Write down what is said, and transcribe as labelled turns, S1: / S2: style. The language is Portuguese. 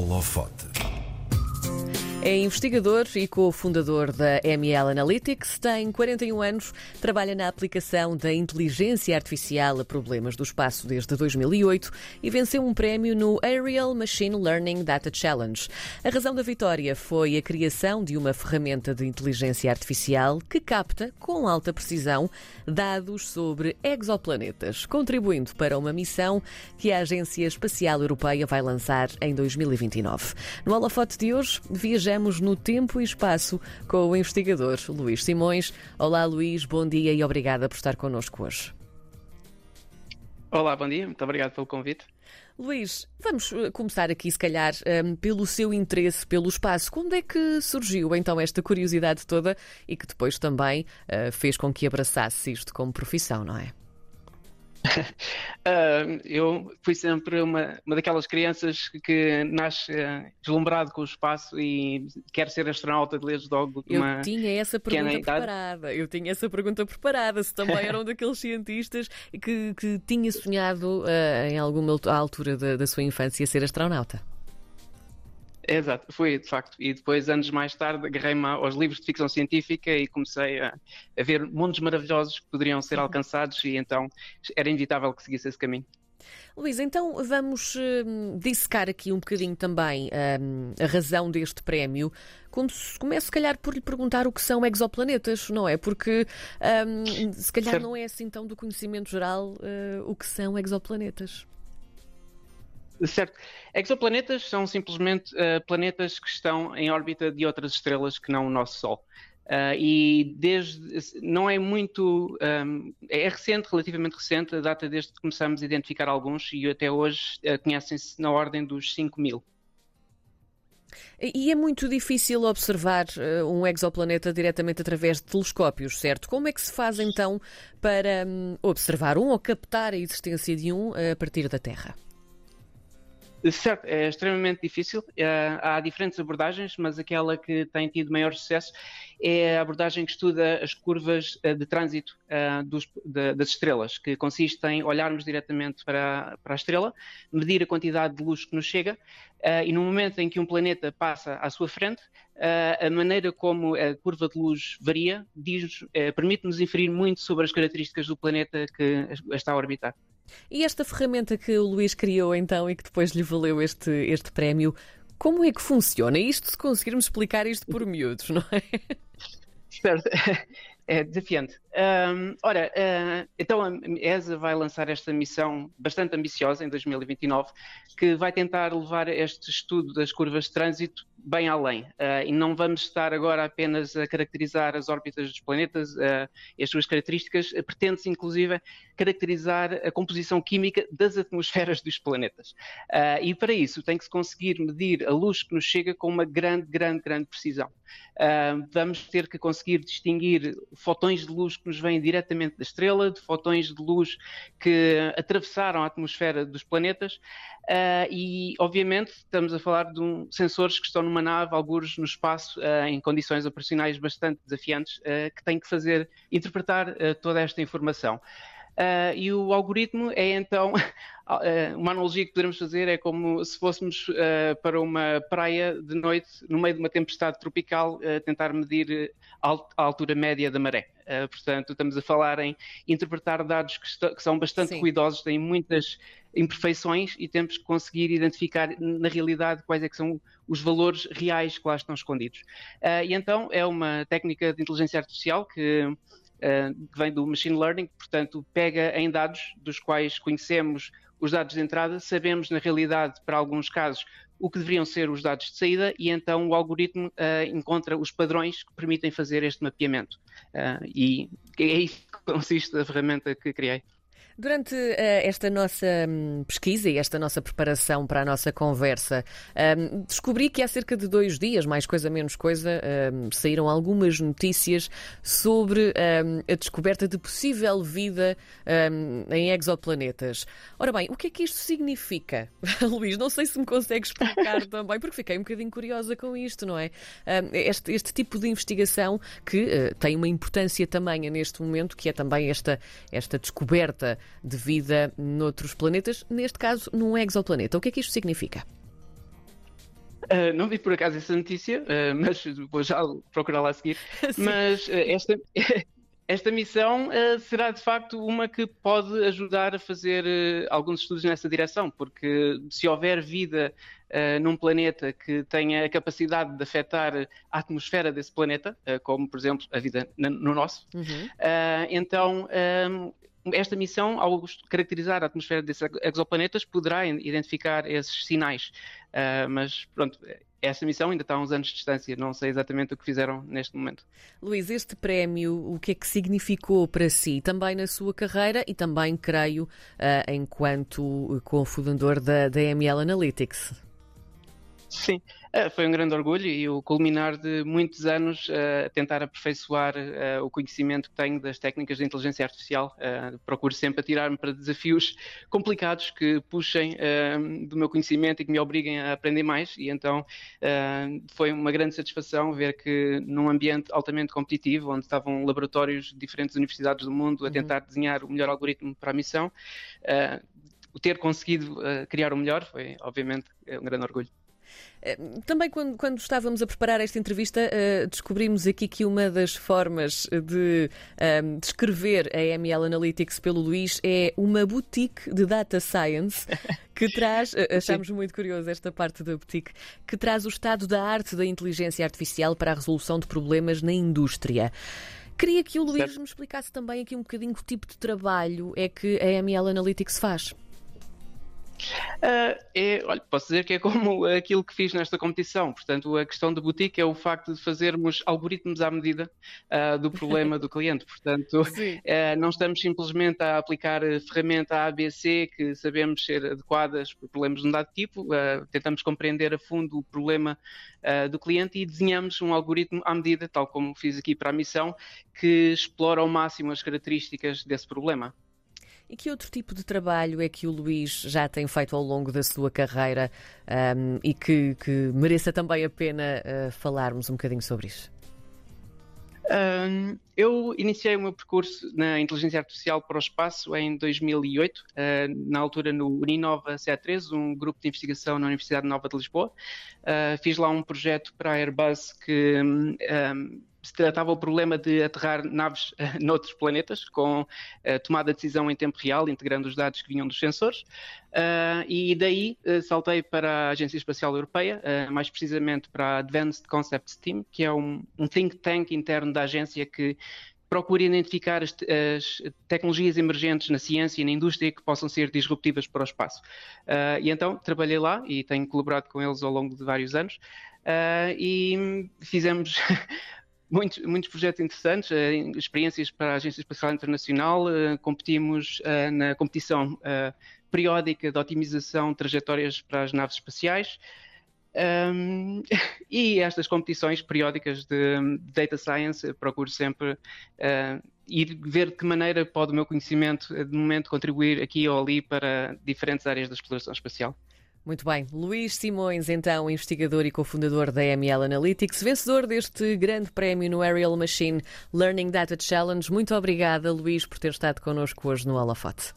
S1: holofote.
S2: É investigador e cofundador da ML Analytics, tem 41 anos, trabalha na aplicação da inteligência artificial a problemas do espaço desde 2008 e venceu um prémio no Aerial Machine Learning Data Challenge. A razão da vitória foi a criação de uma ferramenta de inteligência artificial que capta, com alta precisão, dados sobre exoplanetas, contribuindo para uma missão que a Agência Espacial Europeia vai lançar em 2029. No holofote de hoje, viajamos viajamos no tempo e espaço com o investigador Luís Simões. Olá, Luís, bom dia e obrigada por estar connosco hoje.
S3: Olá, bom dia, muito obrigado pelo convite.
S2: Luís, vamos eh, começar aqui, se calhar, ehm, pelo seu interesse pelo espaço. Quando é que surgiu então esta curiosidade toda e que depois também uh, fez com que abraçasse isto como profissão, não é?
S3: Uh, eu fui sempre uma, uma daquelas crianças que nasce uh, deslumbrado com o espaço e quer ser astronauta desde logo.
S2: Eu tinha essa pergunta preparada. Eu tinha essa pergunta preparada. Se também era um daqueles cientistas que, que tinha sonhado uh, em alguma altura da, da sua infância ser astronauta.
S3: Exato, foi de facto. E depois, anos mais tarde, agarrei-me aos livros de ficção científica e comecei a, a, ver mundos maravilhosos que poderiam ser uhum. alcançados, e então era inevitável que seguisse esse caminho.
S2: Luís, então vamos uh, dissecar aqui um bocadinho também uh, a razão deste prémio. Começo, se calhar, por lhe perguntar o que são exoplanetas, não é? Porque um, se calhar certo. não é assim tão do conhecimento geral uh, o que são exoplanetas.
S3: Certo. Exoplanetas são simplesmente uh, planetas que estão em órbita de outras estrelas que não o nosso Sol. Uh, e desde não é muito um, é recente, relativamente recente, a data desde que começamos a identificar alguns e até hoje uh, conhecem-se na ordem dos 5 mil.
S2: E é muito difícil observar um exoplaneta diretamente através de telescópios, certo? Como é que se faz então para um, observar um ou captar a existência de um a partir da Terra?
S3: Certo, é extremamente difícil. Eh, há diferentes abordagens, mas aquela que tem tido maior sucesso é a abordagem que estuda as curvas eh, de trânsito de, das estrelas, que consiste em olharmos diretamente para, a estrela, medir a quantidade de luz que nos chega uh, e no momento em que um planeta passa à sua frente, a maneira como a curva de luz varia permite-nos inferir muito sobre as características do planeta que está a orbitar.
S2: E esta ferramenta que o Luís criou então e que depois lhe valeu este, este prémio, como é que funciona? Isto se conseguirmos explicar isto por miúdos, não é?
S3: Certo. É desafiante. Um, ora, uh, então a ESA vai lançar esta missão bastante ambiciosa em 2029, que vai tentar levar este estudo das curvas de trânsito bem além. Uh, e não vamos estar agora apenas a caracterizar as órbitas dos planetas uh, e as suas características, pretende-se inclusive caracterizar a composição química das atmosferas dos planetas. Uh, e para isso tem que se conseguir medir a luz que nos chega com uma grande, grande, grande precisão. vamos ter que conseguir distinguir fotões de luz que nos vêm diretamente da estrela, de fotões de luz que atravessaram a atmosfera dos planetas, uh, e obviamente estamos a falar de um, sensores que estão numa nave, alguns no espaço, uh, em condições operacionais bastante desafiantes, uh, que têm que fazer, interpretar toda esta informação. Uh, e o algoritmo é então, uh, uma analogia que podemos fazer é como se fôssemos uh, para uma praia de noite, no meio de uma tempestade tropical, tentar medir a altura média da maré. portanto, estamos a falar em interpretar dados que, que são bastante Sim. ruidosos, têm muitas imperfeições e temos que conseguir identificar na realidade quais é que são os valores reais que lá estão escondidos. e então é uma técnica de inteligência artificial que eh, que vem do machine learning, portanto, pega em dados dos quais conhecemos os dados de entrada, sabemos na realidade, para alguns casos, o que deveriam ser os dados de saída e então o algoritmo uh, encontra os padrões que permitem fazer este mapeamento. Uh, e é isso que consiste a ferramenta que criei.
S2: Durante uh, esta nossa um, pesquisa e esta nossa preparação para a nossa conversa, um, descobri que há cerca de dois dias, mais coisa menos coisa, um, saíram algumas notícias sobre hum, a descoberta de possível vida hum, em exoplanetas. Ora bem, o que é que isto significa? Luís, não sei se me consegue explicar também, porque fiquei um bocadinho curiosa com isto, não é? Hum, este, este, tipo de investigação que uh, tem uma importância também neste momento, que é também esta, esta descoberta de vida noutros planetas, neste caso num exoplaneta. O que é que isto significa?
S3: Uh, não vi por acaso essa notícia, uh, mas vou já procurar lá a seguir. mas uh, esta, esta missão será de facto uma que pode ajudar a fazer alguns estudos nessa direção, porque se houver vida num planeta que tenha a capacidade de afetar a atmosfera desse planeta, como por exemplo a vida no nosso, uhum. então esta missão, ao caracterizar a atmosfera desses exoplanetas, poderá identificar esses sinais. Uh, mas pronto, esta missão ainda está a uns anos de distância, não sei exatamente o que fizeram neste momento.
S2: Luís, este prémio, o que é que significou para si, também na sua carreira e também, creio, uh, enquanto cofundador da, da ML Analytics?
S3: Sim, eh, foi um grande orgulho e o culminar de muitos anos eh, a tentar aperfeiçoar eh, o conhecimento que tenho das técnicas de inteligência artificial. Procuro sempre atirar-me para desafios complicados que puxem do meu conhecimento e que me obriguem a aprender mais. E então foi uma grande satisfação ver que num ambiente altamente competitivo, onde estavam laboratórios de diferentes universidades do mundo a uhum. tentar desenhar o melhor algoritmo para a missão, o ter conseguido criar o melhor foi, obviamente, um grande orgulho.
S2: Eh, também, quando, quando, estávamos a preparar esta entrevista, uh, descobrimos aqui que uma das formas de um, descrever a ML Analytics pelo Luís é uma boutique de data science que traz, achamos muito curioso esta parte da boutique, que traz o estado da arte da inteligência artificial para a resolução de problemas na indústria. Queria que o Luís certo. me explicasse também aqui um bocadinho que tipo de trabalho é que a ML Analytics faz.
S3: Uh, é, olha, posso dizer que é como aquilo que fiz nesta competição. Portanto, a questão da boutique é o facto de fazermos algoritmos à medida uh, do problema do cliente. Portanto, uh, não estamos simplesmente a aplicar ferramenta ABC que sabemos ser adequadas para problemas de um dado tipo. tentamos compreender a fundo o problema do cliente e desenhamos um algoritmo à medida, tal como fiz aqui para a missão, que explora ao máximo as características desse problema.
S2: E que outro tipo de trabalho é que o Luís já tem feito ao longo da sua carreira um, e que, que, mereça também a pena uh, falarmos um bocadinho sobre isso?
S3: Um, eu iniciei o meu percurso na inteligência artificial para o espaço em 2008, uh, na altura no Uninova CA3, um grupo de investigação na Universidade Nova de Lisboa. Uh, fiz lá um projeto para a Airbus que um, se tratava o problema de aterrar naves uh, noutros planetas, com uh, tomada de decisão em tempo real, integrando os dados que vinham dos sensores. Uh, e daí saltei para a Agência Espacial Europeia, mais precisamente para a Advanced Concepts Team, que é um, um think tank interno da agência que procura identificar as, as, tecnologias emergentes na ciência e na indústria que possam ser disruptivas para o espaço. Uh, e então trabalhei lá e tenho colaborado com eles ao longo de vários anos uh, e fizemos muitos, muitos projetos interessantes, eh, experiências para a Agência Espacial Internacional, eh, competimos eh, na competição periódica de otimização de trajetórias para as naves espaciais. Um, e estas competições periódicas de data science procuro sempre uh, ir ver de que maneira pode o meu conhecimento de momento contribuir aqui ou ali para diferentes áreas da exploração espacial.
S2: Muito bem. Luís Simões, então, investigador e cofundador da ML Analytics, vencedor deste grande prémio no Aerial Machine Learning Data Challenge. Muito obrigada, Luís, por ter estado connosco hoje no Holofote.